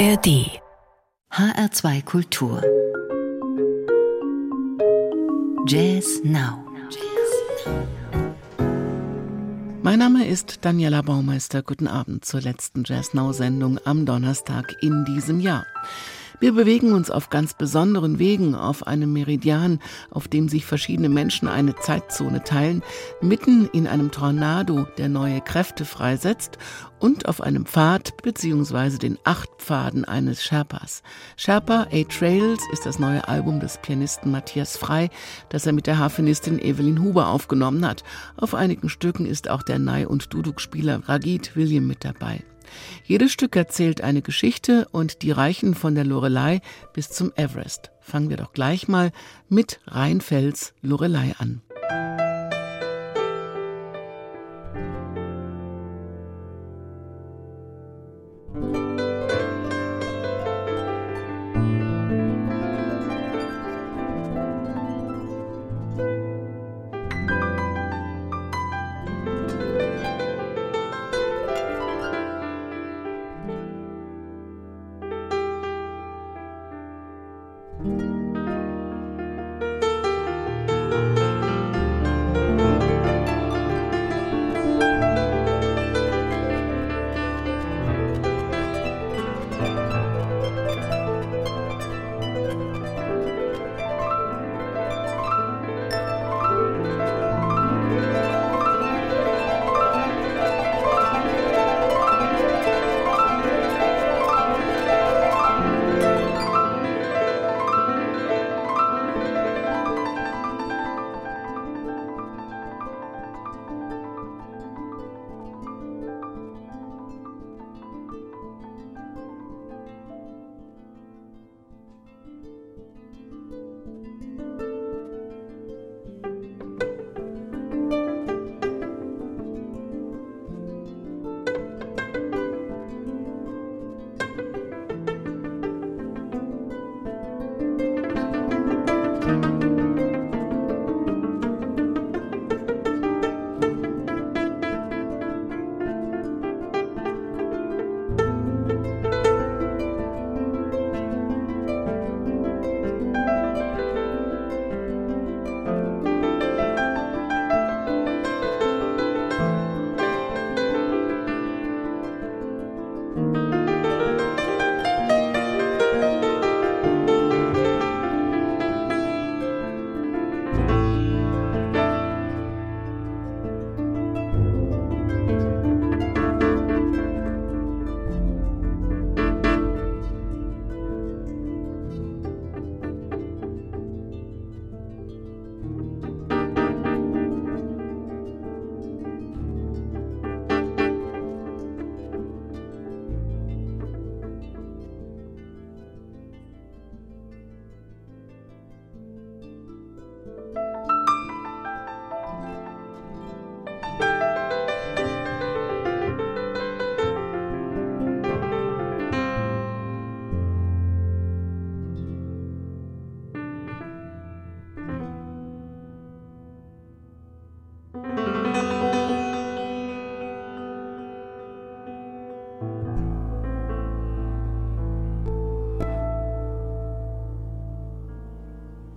ARD HR2 Kultur Jazz Now Mein Name ist Daniela Baumeister. Guten Abend zur letzten Jazz Now Sendung am Donnerstag in diesem Jahr. Wir bewegen uns auf ganz besonderen Wegen auf einem Meridian, auf dem sich verschiedene Menschen eine Zeitzone teilen, mitten in einem Tornado, der neue Kräfte freisetzt und auf einem Pfad bzw. den acht Pfaden eines Sherpas. Sherpa A Trails ist das neue Album des Pianisten Matthias Frei, das er mit der Harfenistin Evelyn Huber aufgenommen hat. Auf einigen Stücken ist auch der Nai- und Duduk-Spieler Ragit William mit dabei. Jedes Stück erzählt eine Geschichte und die reichen von der Lorelei bis zum Everest. Fangen wir doch gleich mal mit Rheinfels Lorelei an.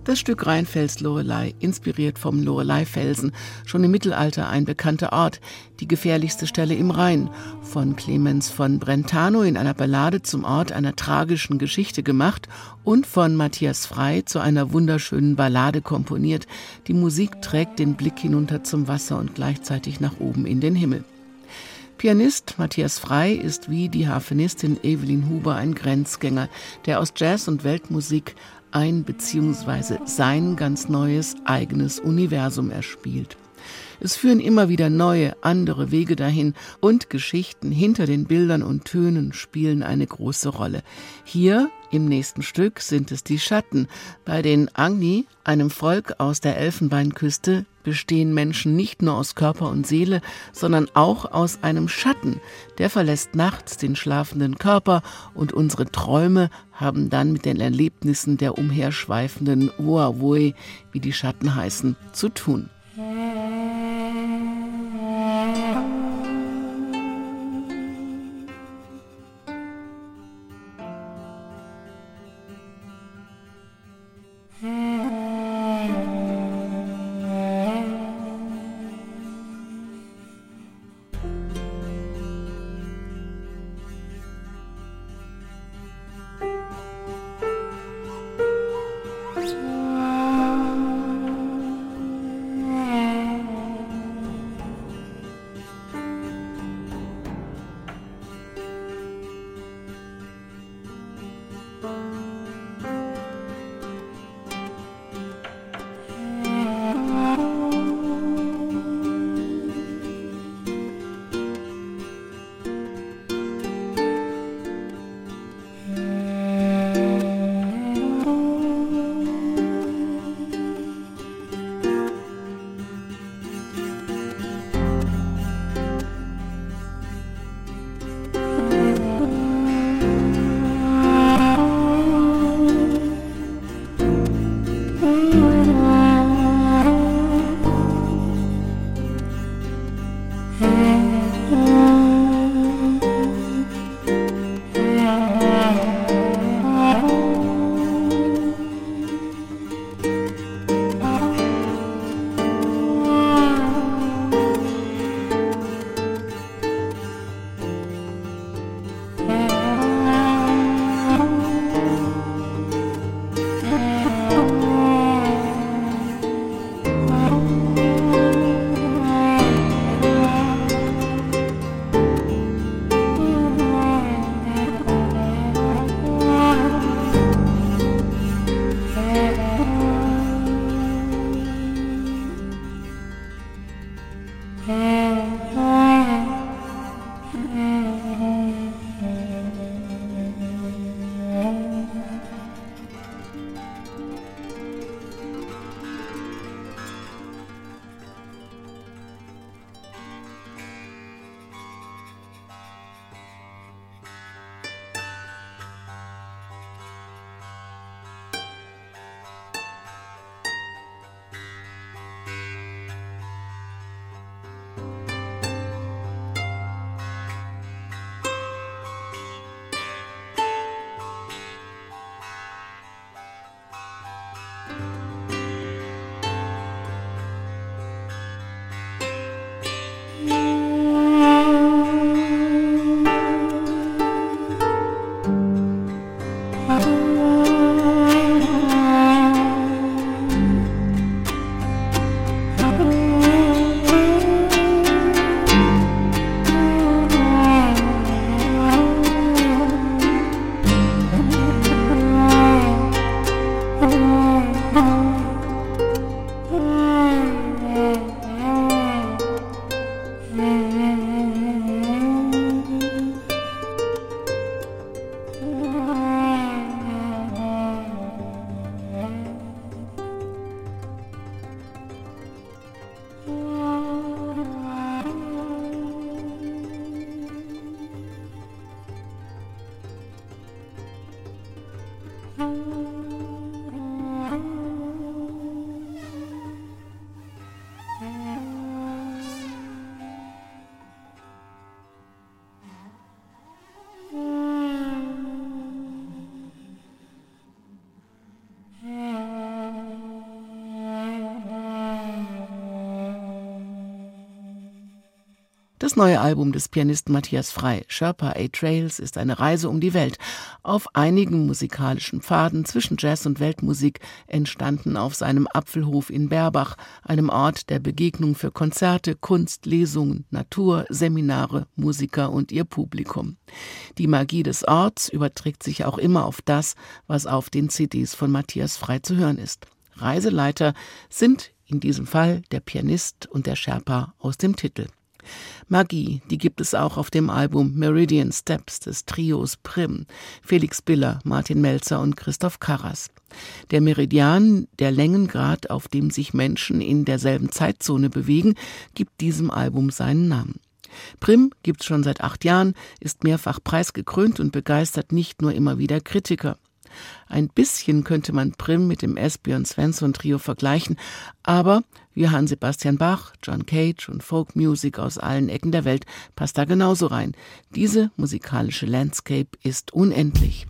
Das Stück Rheinfels Lorelei, inspiriert vom Lorelei-Felsen, schon im Mittelalter ein bekannter Ort, die gefährlichste Stelle im Rhein, von Clemens von Brentano in einer Ballade zum Ort einer tragischen Geschichte gemacht und von Matthias Frei zu einer wunderschönen Ballade komponiert. Die Musik trägt den Blick hinunter zum Wasser und gleichzeitig nach oben in den Himmel. Pianist Matthias Frei ist wie die Harfenistin Evelyn Huber ein Grenzgänger, der aus Jazz und Weltmusik ein bzw. sein ganz neues eigenes Universum erspielt. Es führen immer wieder neue, andere Wege dahin und Geschichten hinter den Bildern und Tönen spielen eine große Rolle. Hier im nächsten Stück sind es die Schatten. Bei den Agni, einem Volk aus der Elfenbeinküste, bestehen Menschen nicht nur aus Körper und Seele, sondern auch aus einem Schatten. Der verlässt nachts den schlafenden Körper und unsere Träume haben dann mit den Erlebnissen der umherschweifenden Uawui, wie die Schatten heißen, zu tun. Das neue Album des Pianisten Matthias Frei, Sherpa A Trails, ist eine Reise um die Welt. Auf einigen musikalischen Pfaden zwischen Jazz und Weltmusik entstanden auf seinem Apfelhof in Berbach, einem Ort der Begegnung für Konzerte, Kunst, Lesungen, Natur, Seminare, Musiker und ihr Publikum. Die Magie des Orts überträgt sich auch immer auf das, was auf den CDs von Matthias Frei zu hören ist. Reiseleiter sind in diesem Fall der Pianist und der Sherpa aus dem Titel. Magie, die gibt es auch auf dem Album Meridian Steps des Trios Prim, Felix Biller, Martin Melzer und Christoph Karras. Der Meridian, der Längengrad, auf dem sich Menschen in derselben Zeitzone bewegen, gibt diesem Album seinen Namen. Prim gibt's schon seit acht Jahren, ist mehrfach preisgekrönt und begeistert nicht nur immer wieder Kritiker. Ein bisschen könnte man Prim mit dem Esbjörn Svensson Trio vergleichen, aber Johann Sebastian Bach, John Cage und Folk Music aus allen Ecken der Welt passt da genauso rein. Diese musikalische Landscape ist unendlich.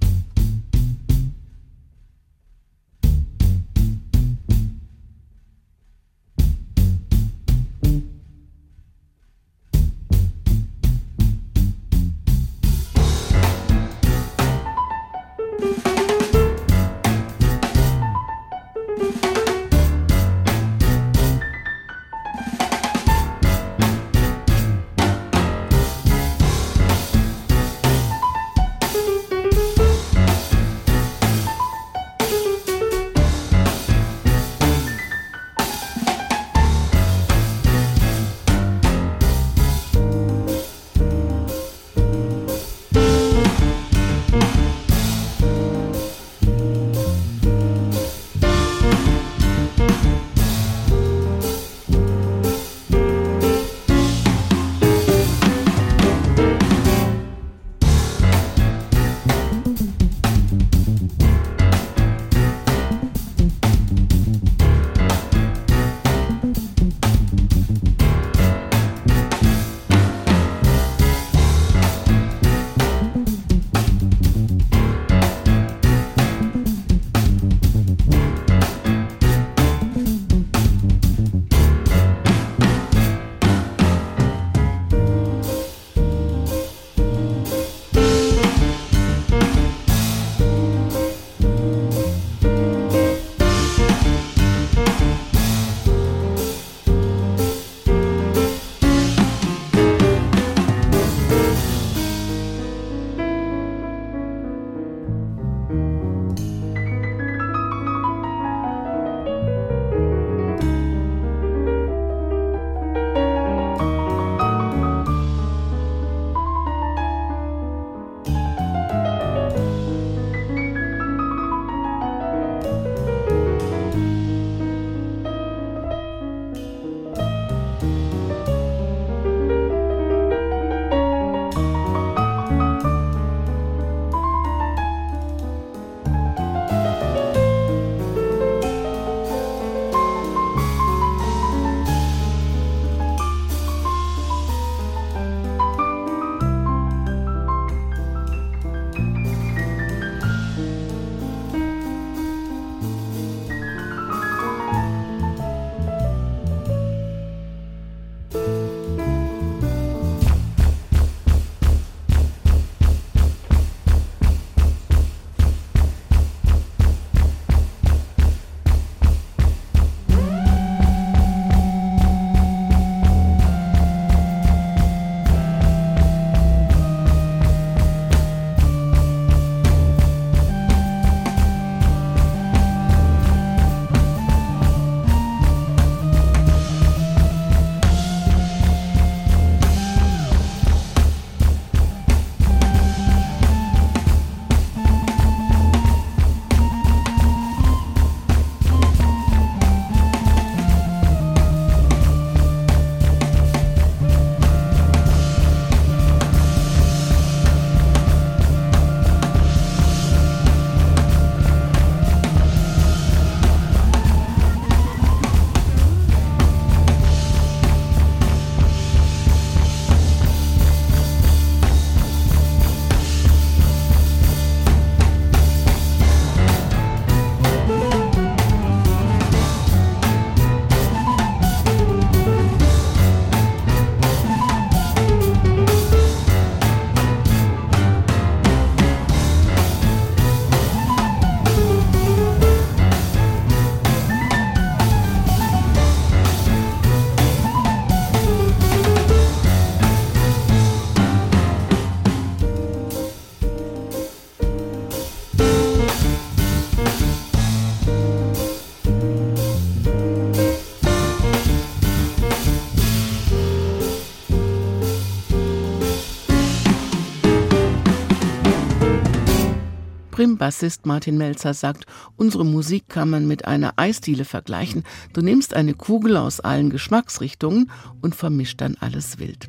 Prim-Bassist Martin Melzer sagt, unsere Musik kann man mit einer Eisdiele vergleichen. Du nimmst eine Kugel aus allen Geschmacksrichtungen und vermischt dann alles wild.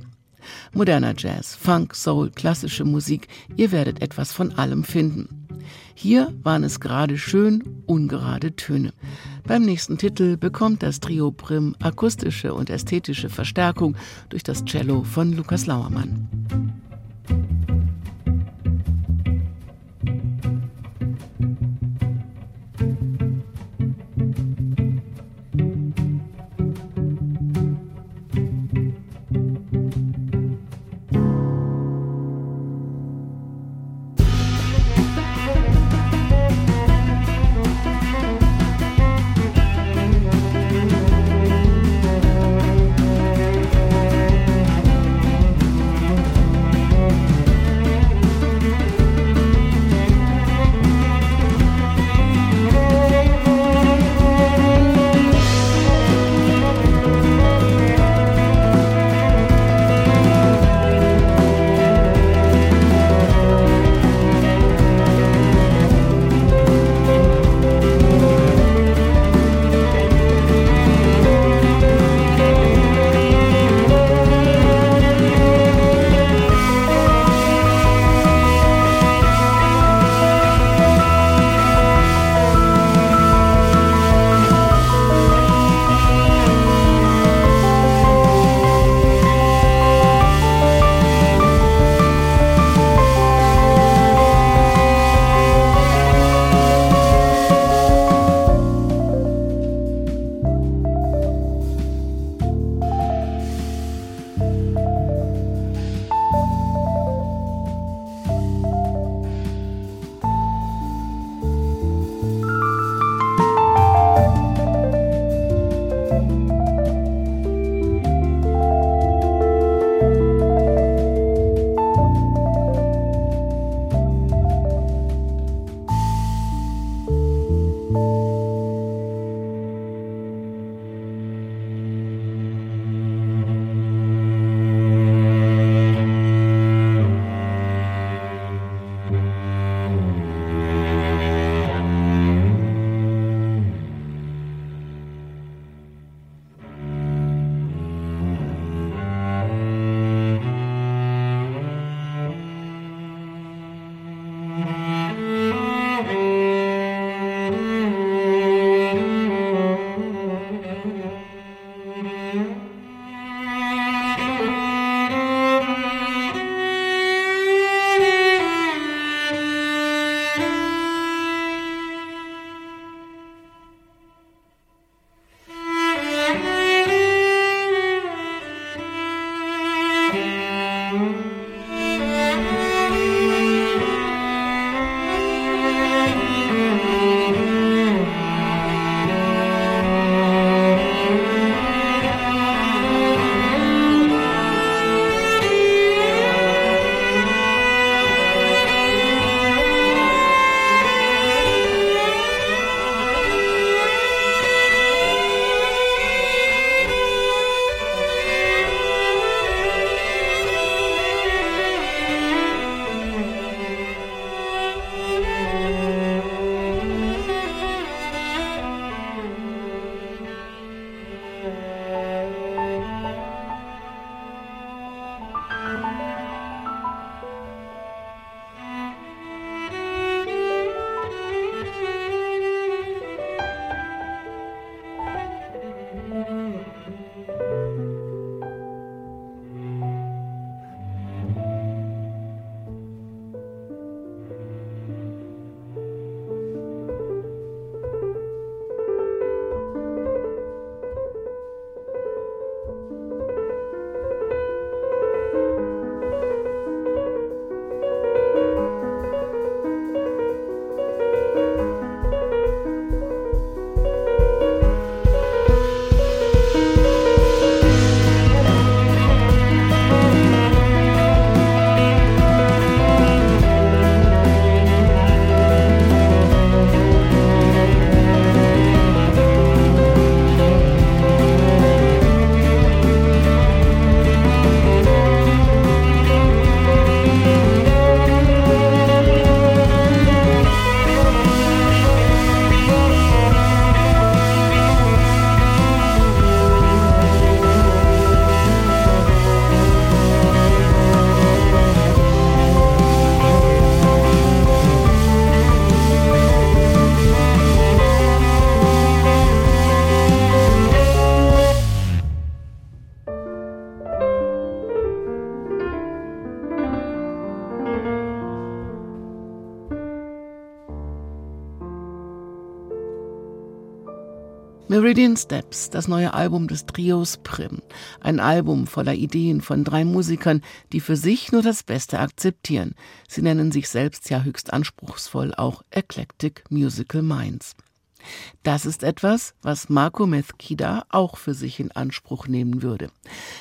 Moderner Jazz, Funk, Soul, klassische Musik, ihr werdet etwas von allem finden. Hier waren es gerade schön ungerade Töne. Beim nächsten Titel bekommt das Trio Prim akustische und ästhetische Verstärkung durch das Cello von Lukas Lauermann. Meridian Steps, das neue Album des Trios Prim. Ein Album voller Ideen von drei Musikern, die für sich nur das Beste akzeptieren. Sie nennen sich selbst ja höchst anspruchsvoll auch Eclectic Musical Minds. Das ist etwas, was Marco Mezquida auch für sich in Anspruch nehmen würde.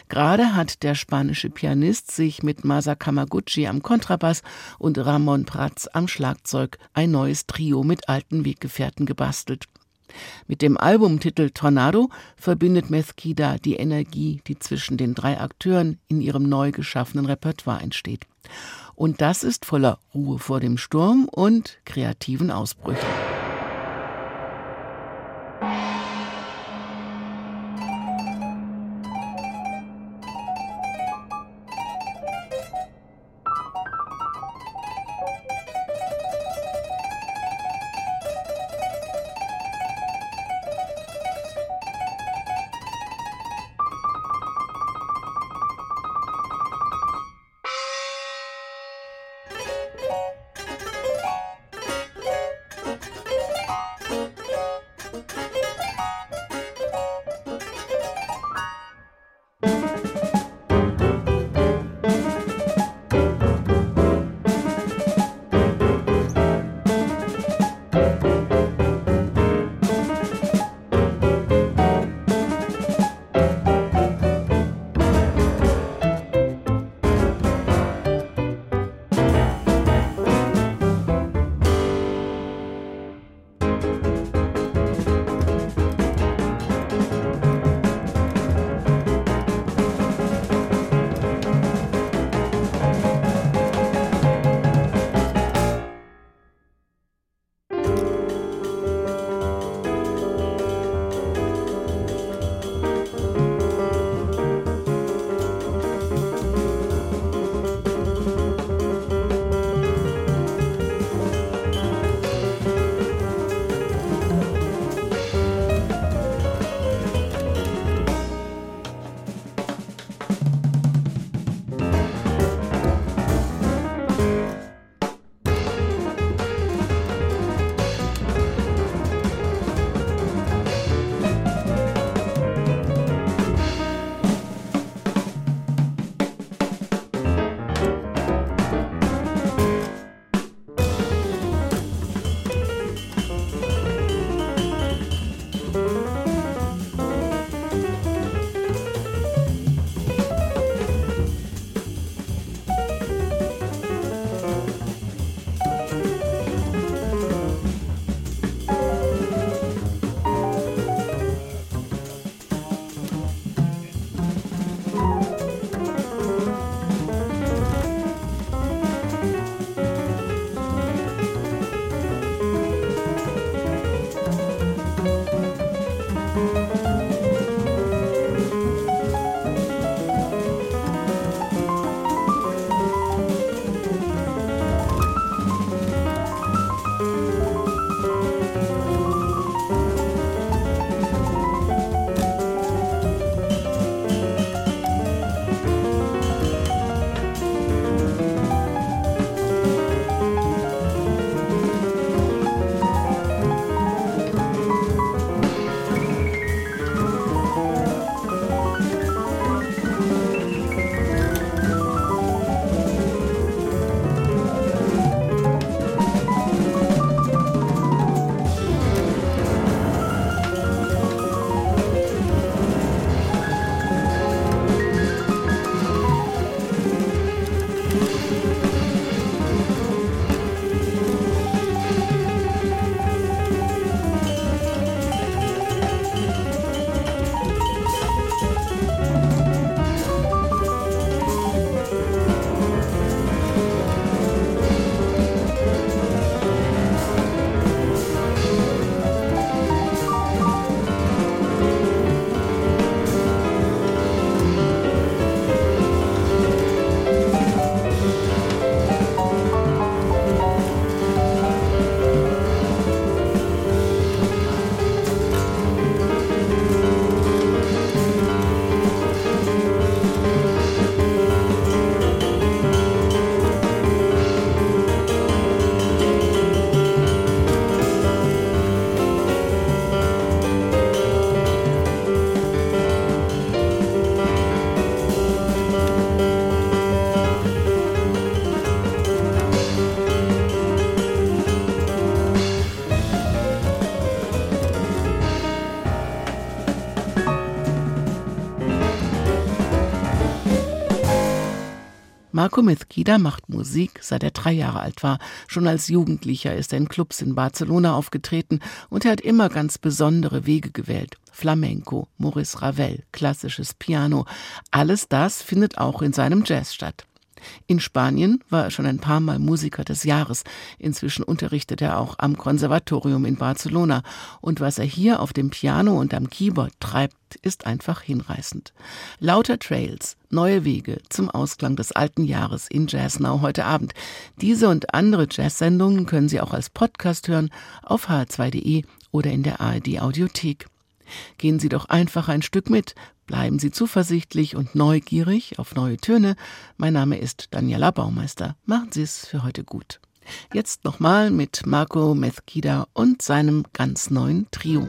Gerade hat der spanische Pianist sich mit Masa Kamaguchi am Kontrabass und Ramon Prats am Schlagzeug ein neues Trio mit alten Weggefährten gebastelt. Mit dem Albumtitel Tornado verbindet Mezquida die Energie, die zwischen den drei Akteuren in ihrem neu geschaffenen Repertoire entsteht. Und das ist voller Ruhe vor dem Sturm und kreativen Ausbrüchen. Marco Mezquida macht Musik, seit er drei Jahre alt war. Schon als Jugendlicher ist er in Clubs in Barcelona aufgetreten und er hat immer ganz besondere Wege gewählt. Flamenco, Maurice Ravel, klassisches Piano. Alles das findet auch in seinem Jazz statt. In Spanien war er schon ein paar Mal Musiker des Jahres. Inzwischen unterrichtet er auch am Konservatorium in Barcelona. Und was er hier auf dem Piano und am Keyboard treibt, ist einfach hinreißend. Lauter Trails, neue Wege zum Ausklang des alten Jahres in Jazz Now heute Abend. Diese und andere Jazz-Sendungen können Sie auch als Podcast hören auf hr2.de oder in der ARD Audiothek. Gehen Sie doch einfach ein Stück mit, bleiben Sie zuversichtlich und neugierig auf neue Töne. Mein Name ist Daniela Baumeister. Machen Sie es für heute gut. Jetzt nochmal mit Marco Mezquida und seinem ganz neuen Trio.